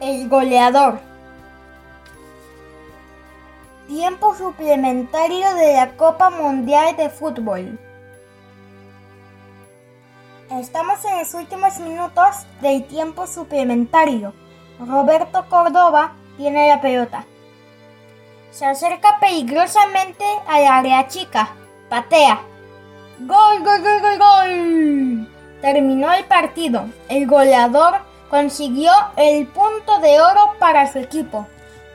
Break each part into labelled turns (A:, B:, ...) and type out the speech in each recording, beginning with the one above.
A: El goleador. Tiempo suplementario de la Copa Mundial de Fútbol. Estamos en los últimos minutos del tiempo suplementario. Roberto Córdoba tiene la pelota. Se acerca peligrosamente al área chica. Patea. ¡Gol, gol, gol, gol, gol! Terminó el partido. El goleador consiguió el punto de oro para su equipo.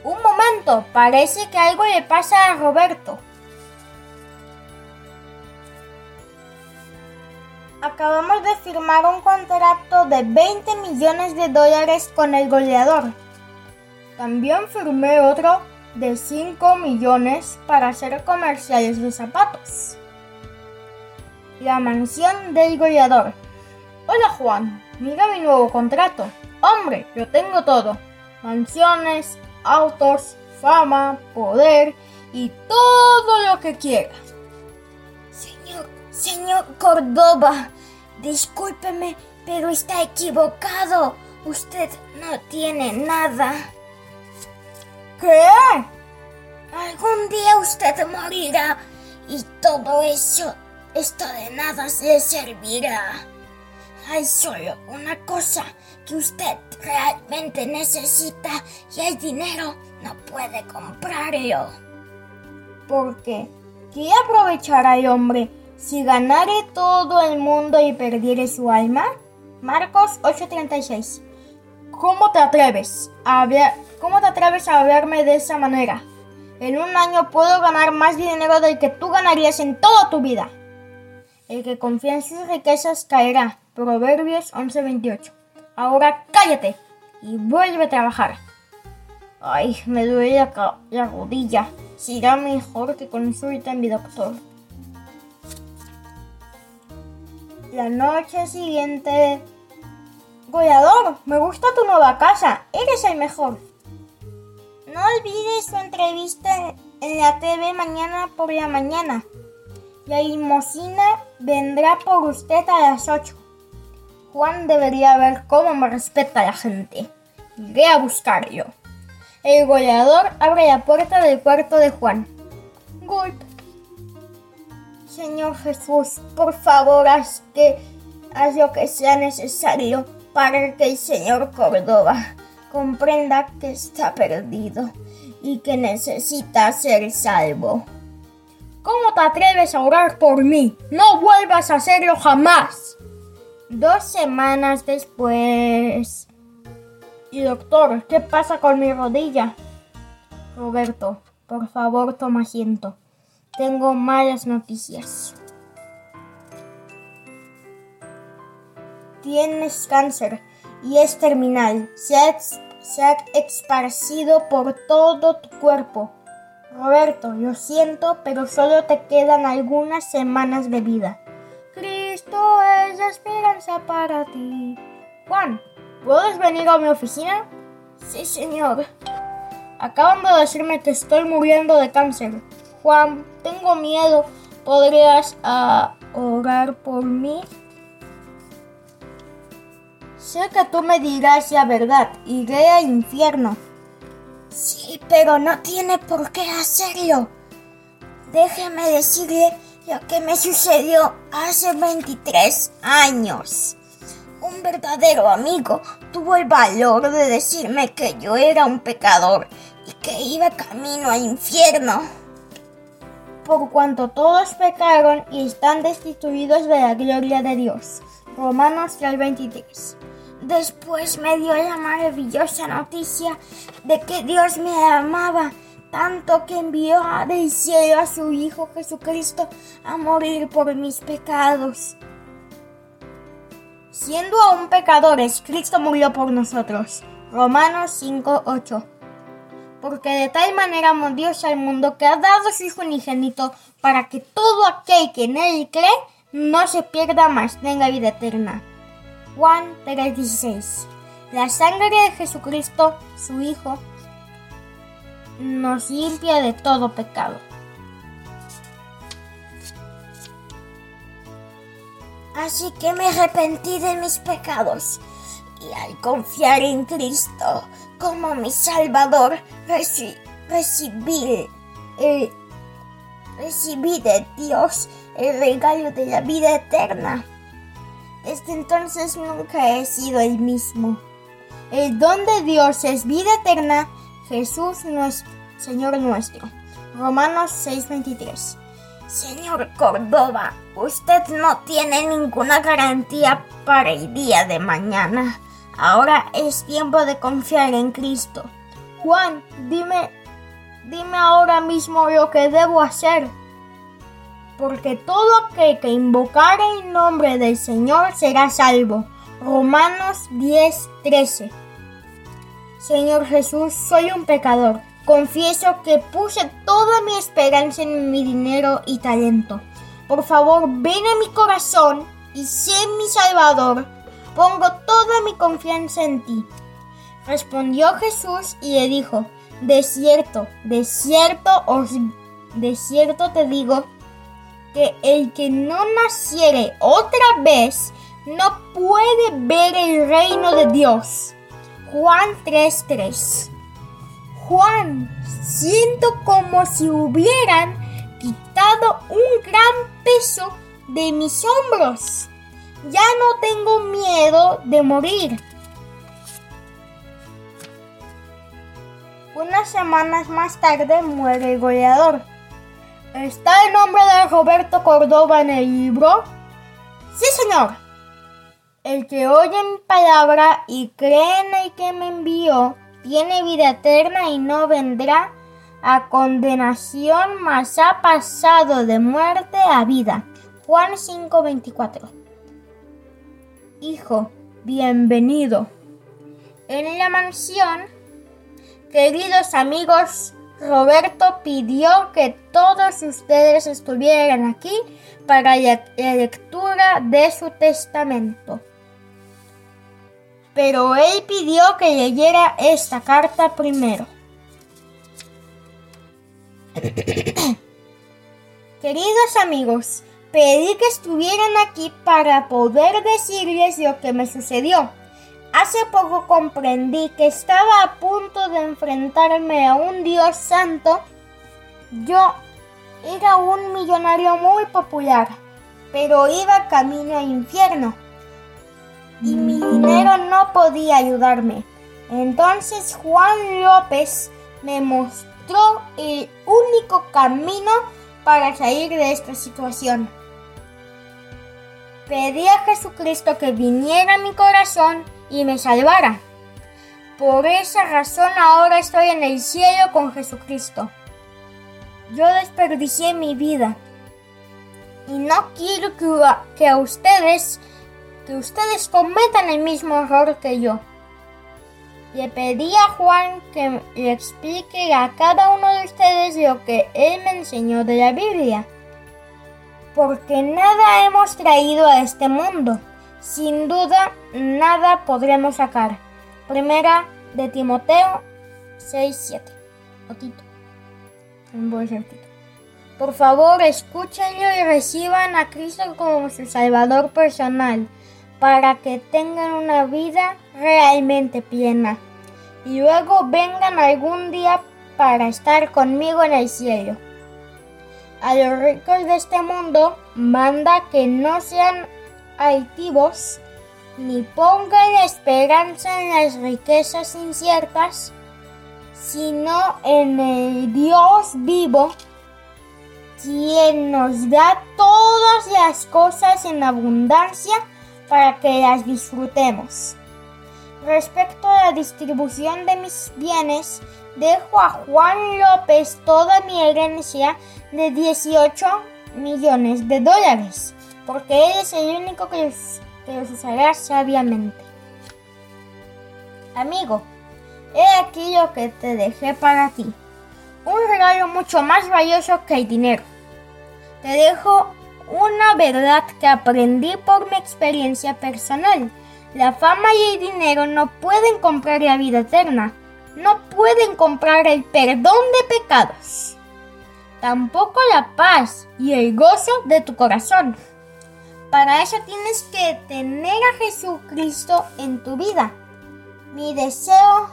A: Un momento, parece que algo le pasa a Roberto. Acabamos de firmar un contrato de 20 millones de dólares con el goleador. También firmé otro de 5 millones para hacer comerciales de zapatos. La mansión del goleador. Hola Juan, mira mi nuevo contrato. Hombre, yo tengo todo. Mansiones, autos, fama, poder y todo lo que quieras.
B: Señor, señor Córdoba, discúlpeme, pero está equivocado. Usted no tiene nada.
A: ¿Qué?
B: Algún día usted morirá y todo eso, esto de nada le servirá. Hay solo una cosa que usted realmente necesita y el dinero no puede comprarlo.
A: ¿Por qué? ¿Qué aprovechará el hombre si ganare todo el mundo y perdiere su alma? Marcos 8:36 ¿Cómo te atreves a hablar, cómo te atreves a hablarme de esa manera? En un año puedo ganar más dinero del que tú ganarías en toda tu vida. El que confía en sus riquezas caerá. Proverbios 11:28. Ahora cállate y vuelve a trabajar. Ay, me duele la, la rodilla. Será mejor que consulte a mi doctor. La noche siguiente... Goleador, me gusta tu nueva casa. Eres el mejor. No olvides su entrevista en la TV mañana por la mañana. La limosina vendrá por usted a las 8. Juan debería ver cómo me respeta la gente. Iré a buscarlo. El goleador abre la puerta del cuarto de Juan. Golpe. Señor Jesús, por favor, haz que haz lo que sea necesario para que el señor Córdoba comprenda que está perdido y que necesita ser salvo. ¿Cómo te atreves a orar por mí? No vuelvas a hacerlo jamás. Dos semanas después. Y doctor, ¿qué pasa con mi rodilla? Roberto, por favor toma asiento. Tengo malas noticias. Tienes cáncer y es terminal. Se ha, se ha esparcido por todo tu cuerpo. Roberto, lo siento, pero solo te quedan algunas semanas de vida. Esperanza para ti. Juan, ¿puedes venir a mi oficina?
B: Sí, señor.
A: Acaban de decirme que estoy muriendo de cáncer. Juan, tengo miedo. ¿Podrías uh, orar por mí? Sé que tú me dirás la verdad. Iré al infierno.
B: Sí, pero no tiene por qué hacerlo. Déjeme decirle lo que me sucedió hace 23 años. Un verdadero amigo tuvo el valor de decirme que yo era un pecador y que iba camino al infierno.
A: Por cuanto todos pecaron y están destituidos de la gloria de Dios. Romanos 3:23.
B: Después me dio la maravillosa noticia de que Dios me amaba tanto que envió del cielo a su Hijo Jesucristo a morir por mis pecados.
A: Siendo aún pecadores, Cristo murió por nosotros. Romanos 5:8. Porque de tal manera amó Dios al mundo que ha dado su Hijo unigénito para que todo aquel que en él cree no se pierda más, tenga vida eterna. Juan 3:16. La sangre de Jesucristo, su Hijo, nos limpia de todo pecado.
B: Así que me arrepentí de mis pecados y al confiar en Cristo como mi Salvador, recibí, recibí de Dios el regalo de la vida eterna. Desde entonces nunca he sido el mismo.
A: El don de Dios es vida eterna, Jesús nuestro, Señor nuestro. Romanos 6:23.
B: Señor Córdoba, usted no tiene ninguna garantía para el día de mañana. Ahora es tiempo de confiar en Cristo.
A: Juan, dime, dime ahora mismo lo que debo hacer. Porque todo aquel que invocare el nombre del Señor será salvo. Romanos 10:13. Señor Jesús, soy un pecador. Confieso que puse toda mi esperanza en mi dinero y talento. Por favor, ven a mi corazón y sé mi Salvador. Pongo toda mi confianza en ti. Respondió Jesús y le dijo, De cierto, de cierto os, de cierto te digo, que el que no naciere otra vez no puede ver el reino de Dios. Juan 3:3 Juan, siento como si hubieran quitado un gran peso de mis hombros. Ya no tengo miedo de morir. Unas semanas más tarde muere el goleador. ¿Está el nombre de Roberto Córdoba en el libro? Sí, señor. El que oye mi palabra y cree en el que me envió, tiene vida eterna y no vendrá a condenación, mas ha pasado de muerte a vida. Juan 5:24. Hijo, bienvenido. En la mansión, queridos amigos, Roberto pidió que todos ustedes estuvieran aquí para la lectura de su testamento. Pero él pidió que leyera esta carta primero. Queridos amigos, pedí que estuvieran aquí para poder decirles lo que me sucedió. Hace poco comprendí que estaba a punto de enfrentarme a un Dios santo. Yo era un millonario muy popular, pero iba camino al infierno. Mi dinero no podía ayudarme. Entonces Juan López me mostró el único camino para salir de esta situación. Pedí a Jesucristo que viniera a mi corazón y me salvara. Por esa razón ahora estoy en el cielo con Jesucristo. Yo desperdicié mi vida y no quiero que a, ustedes que ustedes cometan el mismo error que yo. Le pedí a Juan que le explique a cada uno de ustedes lo que él me enseñó de la Biblia. Porque nada hemos traído a este mundo sin duda nada podremos sacar. Primera de Timoteo 6.7. Otito. Voy. Por favor, escúchenlo y reciban a Cristo como su Salvador personal para que tengan una vida realmente plena. Y luego vengan algún día para estar conmigo en el cielo. A los ricos de este mundo manda que no sean altivos, ni pongan esperanza en las riquezas inciertas, sino en el Dios vivo, quien nos da todas las cosas en abundancia para que las disfrutemos. Respecto a la distribución de mis bienes, dejo a Juan López toda mi herencia de 18 millones de dólares porque Él es el único que los, usará sabiamente. Amigo, he aquí lo que te dejé para ti. Un regalo mucho más valioso que el dinero. Te dejo una verdad que aprendí por mi experiencia personal. La fama y el dinero no pueden comprar la vida eterna. No pueden comprar el perdón de pecados. Tampoco la paz y el gozo de tu corazón. Para eso tienes que tener a Jesucristo en tu vida. Mi deseo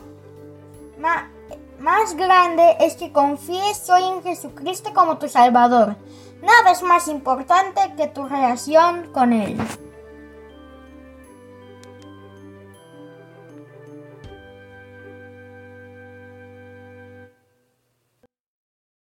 A: más grande es que confíes hoy en Jesucristo como tu Salvador. Nada es más importante que tu relación con Él.